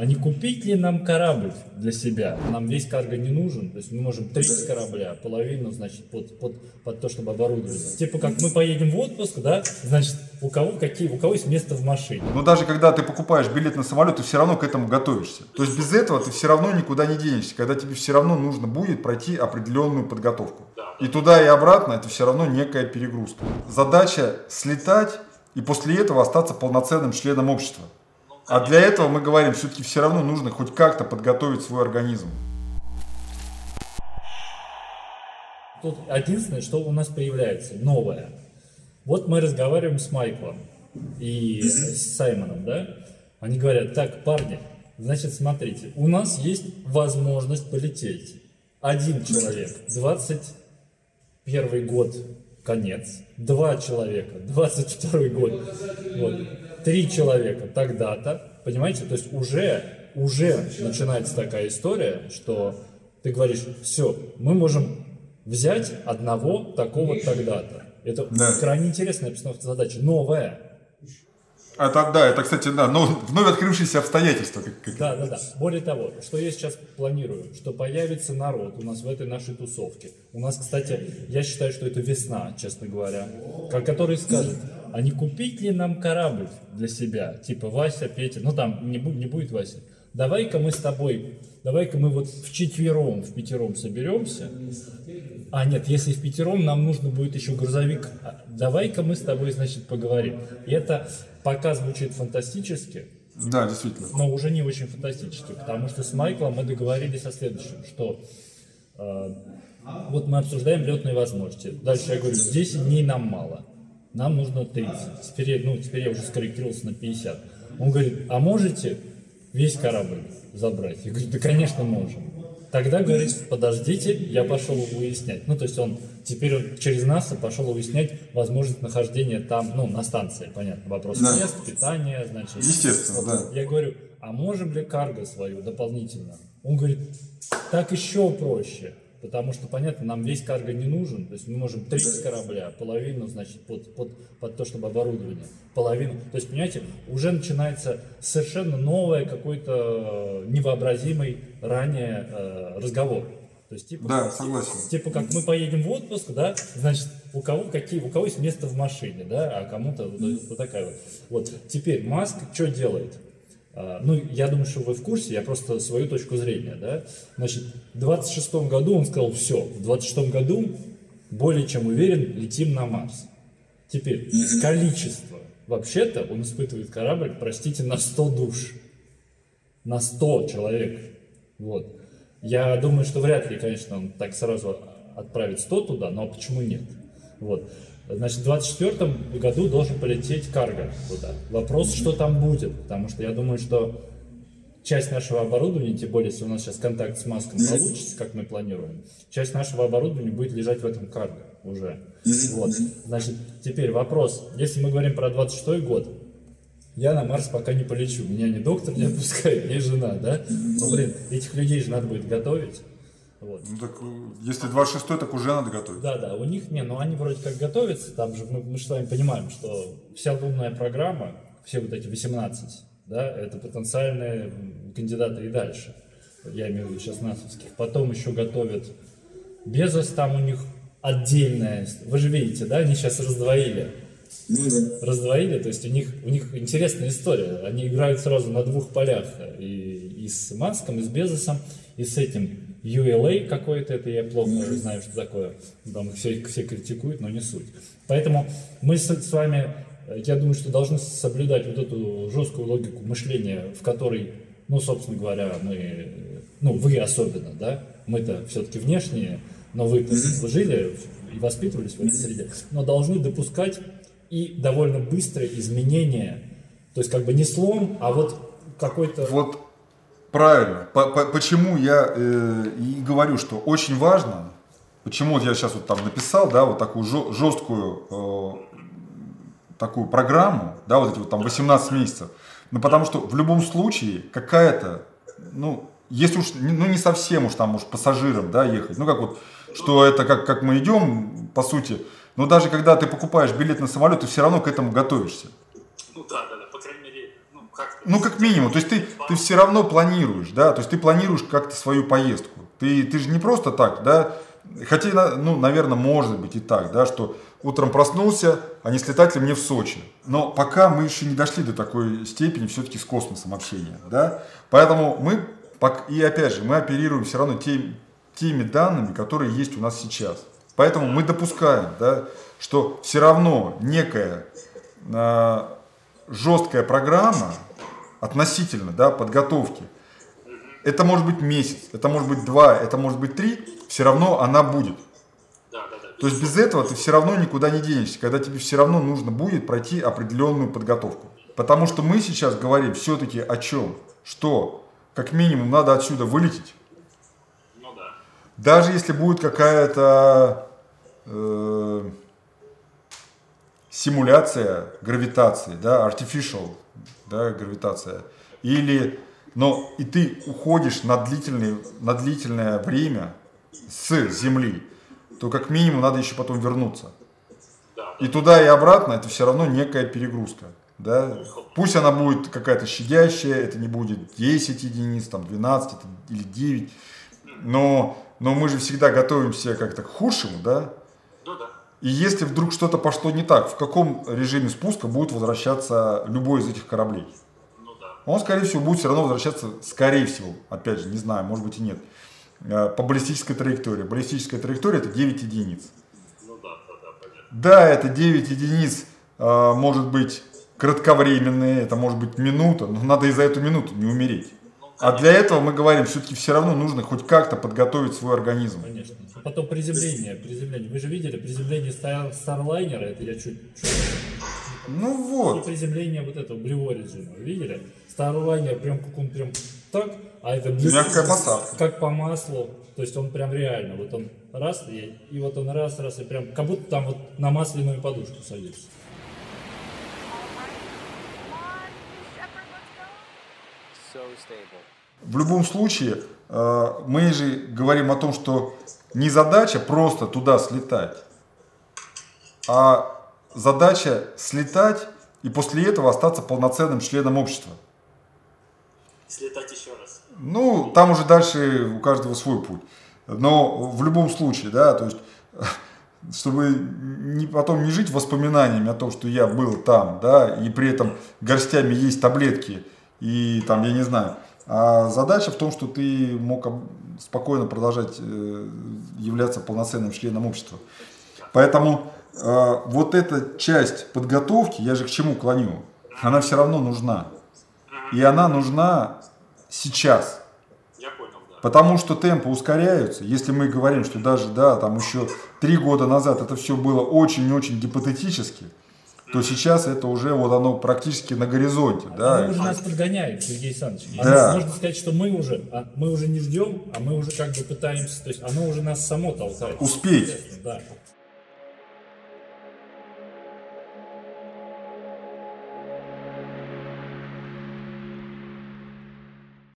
а не купить ли нам корабль для себя? Нам весь карго не нужен, то есть мы можем треть корабля, половину, значит, под, под, под то, чтобы оборудовать. Типа как мы поедем в отпуск, да, значит, у кого, какие, у кого есть место в машине. Но даже когда ты покупаешь билет на самолет, ты все равно к этому готовишься. То есть без этого ты все равно никуда не денешься, когда тебе все равно нужно будет пройти определенную подготовку. И туда и обратно это все равно некая перегрузка. Задача слетать и после этого остаться полноценным членом общества. А для этого мы говорим, все-таки все равно нужно хоть как-то подготовить свой организм. Тут единственное, что у нас появляется новое. Вот мы разговариваем с Майклом и с Саймоном, да? Они говорят, так, парни, значит, смотрите, у нас есть возможность полететь. Один человек, 21 год, конец. Два человека, 22 год. Вот. Три человека тогда-то. Понимаете? То есть уже, уже начинается такая история, что ты говоришь, все, мы можем взять одного такого тогда-то. Это да. крайне интересная постановка задачи, новая. Это, да, это, кстати, да, но вновь открывшиеся обстоятельства. Как, как... Да, да, да. Более того, что я сейчас планирую, что появится народ у нас в этой нашей тусовке. У нас, кстати, я считаю, что это весна, честно говоря, который скажет, а не купить ли нам корабль для себя, типа Вася, Петя, ну там не, будет, не будет Вася, давай-ка мы с тобой, давай-ка мы вот в четвером, в пятером соберемся. А нет, если в пятером, нам нужно будет еще грузовик. А, давай-ка мы с тобой, значит, поговорим. И это пока звучит фантастически, да, действительно. Но уже не очень фантастически, потому что с Майклом мы договорились о следующем, что э, вот мы обсуждаем летные возможности. Дальше я говорю, 10 дней нам мало, нам нужно 30. Теперь, ну, теперь я уже скорректировался на 50. Он говорит, а можете весь корабль забрать? Я говорю, да, конечно, можем. Тогда говорит, подождите, я пошел выяснять. Ну, то есть он теперь он через нас пошел выяснять возможность нахождения там, ну, на станции, понятно, вопрос да. мест, питания, значит. Естественно, вот, да. Я говорю, а можем ли карго свою дополнительно? Он говорит, так еще проще. Потому что, понятно, нам весь карго не нужен. То есть мы можем треть корабля, половину, значит, под, под, под то, чтобы оборудование, половину. То есть, понимаете, уже начинается совершенно новый какой-то невообразимый ранее э, разговор. То есть, типа, да, согласен. Типа, как мы поедем в отпуск, да, значит, у кого какие, у кого есть место в машине, да, а кому-то вот, вот такая вот. Вот, теперь Маск что делает? А, ну, я думаю, что вы в курсе, я просто свою точку зрения, да. Значит, в 26 году он сказал, все, в 26 году более чем уверен, летим на Марс. Теперь, количество. Вообще-то он испытывает корабль, простите, на 100 душ. На 100 человек. Вот. Я думаю, что вряд ли, конечно, он так сразу отправит 100 туда, но почему нет? Вот. Значит, в 2024 году должен полететь карго туда. Вопрос, что там будет, потому что я думаю, что часть нашего оборудования, тем более, если у нас сейчас контакт с Маском получится, как мы планируем, часть нашего оборудования будет лежать в этом карго уже. Вот. Значит, теперь вопрос, если мы говорим про 26 год, я на Марс пока не полечу, меня не доктор не отпускает, не жена, да? Ну, блин, этих людей же надо будет готовить. Вот. Ну так, если 26 так уже надо готовить. Да, да, у них, не, ну они вроде как готовятся, там же мы, мы же с вами понимаем, что вся лунная программа, все вот эти 18, да, это потенциальные кандидаты и дальше. Я имею в виду сейчас насовских. Потом еще готовят Безос, там у них отдельная, вы же видите, да, они сейчас раздвоили. Ну, да. Раздвоили, то есть у них, у них интересная история. Они играют сразу на двух полях. И, и с Маском, и с Безосом, и с этим ULA какой-то, это я плохо mm-hmm. знаю, что такое. Там все, все критикуют, но не суть. Поэтому мы с, с вами, я думаю, что должны соблюдать вот эту жесткую логику мышления, в которой, ну, собственно говоря, мы, ну, вы особенно, да, мы-то все-таки внешние, но mm-hmm. жили и воспитывались в этой среде, но должны допускать и довольно быстрые изменения, то есть как бы не слом, а вот какой-то... Вот Правильно. По -по Почему я э, и говорю, что очень важно, почему вот я сейчас вот там написал, да, вот такую жесткую э, такую программу, да, вот эти вот там 18 месяцев. Ну, потому что в любом случае какая-то, ну, если уж, ну, не совсем уж там, уж пассажиром, да, ехать, ну, как вот, что это как, как мы идем, по сути, но даже когда ты покупаешь билет на самолет, ты все равно к этому готовишься. Ну, да, да, да как Ну, как минимум. То есть ты, ты все равно планируешь, да, то есть ты планируешь как-то свою поездку. Ты, ты же не просто так, да, хотя, ну, наверное, может быть и так, да, что утром проснулся, а не слетать ли мне в Сочи. Но пока мы еще не дошли до такой степени все-таки с космосом общения, да. Поэтому мы, и опять же, мы оперируем все равно тем- теми данными, которые есть у нас сейчас. Поэтому мы допускаем, да, что все равно некая а, жесткая программа относительно да, подготовки, это может быть месяц, это может быть два, это может быть три, все равно она будет. Да, да, да. То есть без этого ты все равно никуда не денешься, когда тебе все равно нужно будет пройти определенную подготовку. Потому что мы сейчас говорим все-таки о чем? Что как минимум надо отсюда вылететь, Ну да. даже если будет какая-то э, симуляция гравитации, да, artificial, да, гравитация, или, но и ты уходишь на, длительный, на длительное время с Земли, то как минимум надо еще потом вернуться. И туда и обратно это все равно некая перегрузка. Да? Пусть она будет какая-то щадящая, это не будет 10 единиц, там 12 это- или 9, но, но мы же всегда готовимся как-то к худшему, да? И если вдруг что-то пошло не так, в каком режиме спуска будет возвращаться любой из этих кораблей? Ну да. Он, скорее всего, будет все равно возвращаться, скорее всего, опять же, не знаю, может быть и нет, э, по баллистической траектории. Баллистическая траектория это 9 единиц. Ну да, да, да, понятно. Да, это 9 единиц, э, может быть кратковременные, это может быть минута, но надо и за эту минуту не умереть. А для этого мы говорим, все-таки все равно нужно хоть как-то подготовить свой организм. Конечно. А Потом приземление, приземление. Вы же видели приземление Star- Старлайнера, это я чуть, чуть Ну И вот. приземление вот этого Blue Origin, вы видели? Старлайнер прям как он прям так, а это Мягкая посадка. как по маслу. То есть он прям реально, вот он раз, и, и вот он раз, раз, и прям как будто там вот на масляную подушку садится. В любом случае, э, мы же говорим о том, что не задача просто туда слетать, а задача слетать и после этого остаться полноценным членом общества. Слетать еще раз. Ну, там уже дальше у каждого свой путь. Но в любом случае, да, то есть, чтобы не, потом не жить воспоминаниями о том, что я был там, да, и при этом горстями есть таблетки, и там, я не знаю. А задача в том, что ты мог спокойно продолжать э, являться полноценным членом общества. Поэтому э, вот эта часть подготовки, я же к чему клоню, она все равно нужна. И она нужна сейчас. Потому что темпы ускоряются. Если мы говорим, что даже, да, там еще три года назад это все было очень-очень гипотетически, то сейчас это уже вот оно практически на горизонте, да. Они уже нас подгоняют, Сергей Александрович. Оно- Да. Можно сказать, что мы уже, а мы уже не ждем, а мы уже как бы пытаемся, то есть оно уже нас само толкает. Успеть. Да.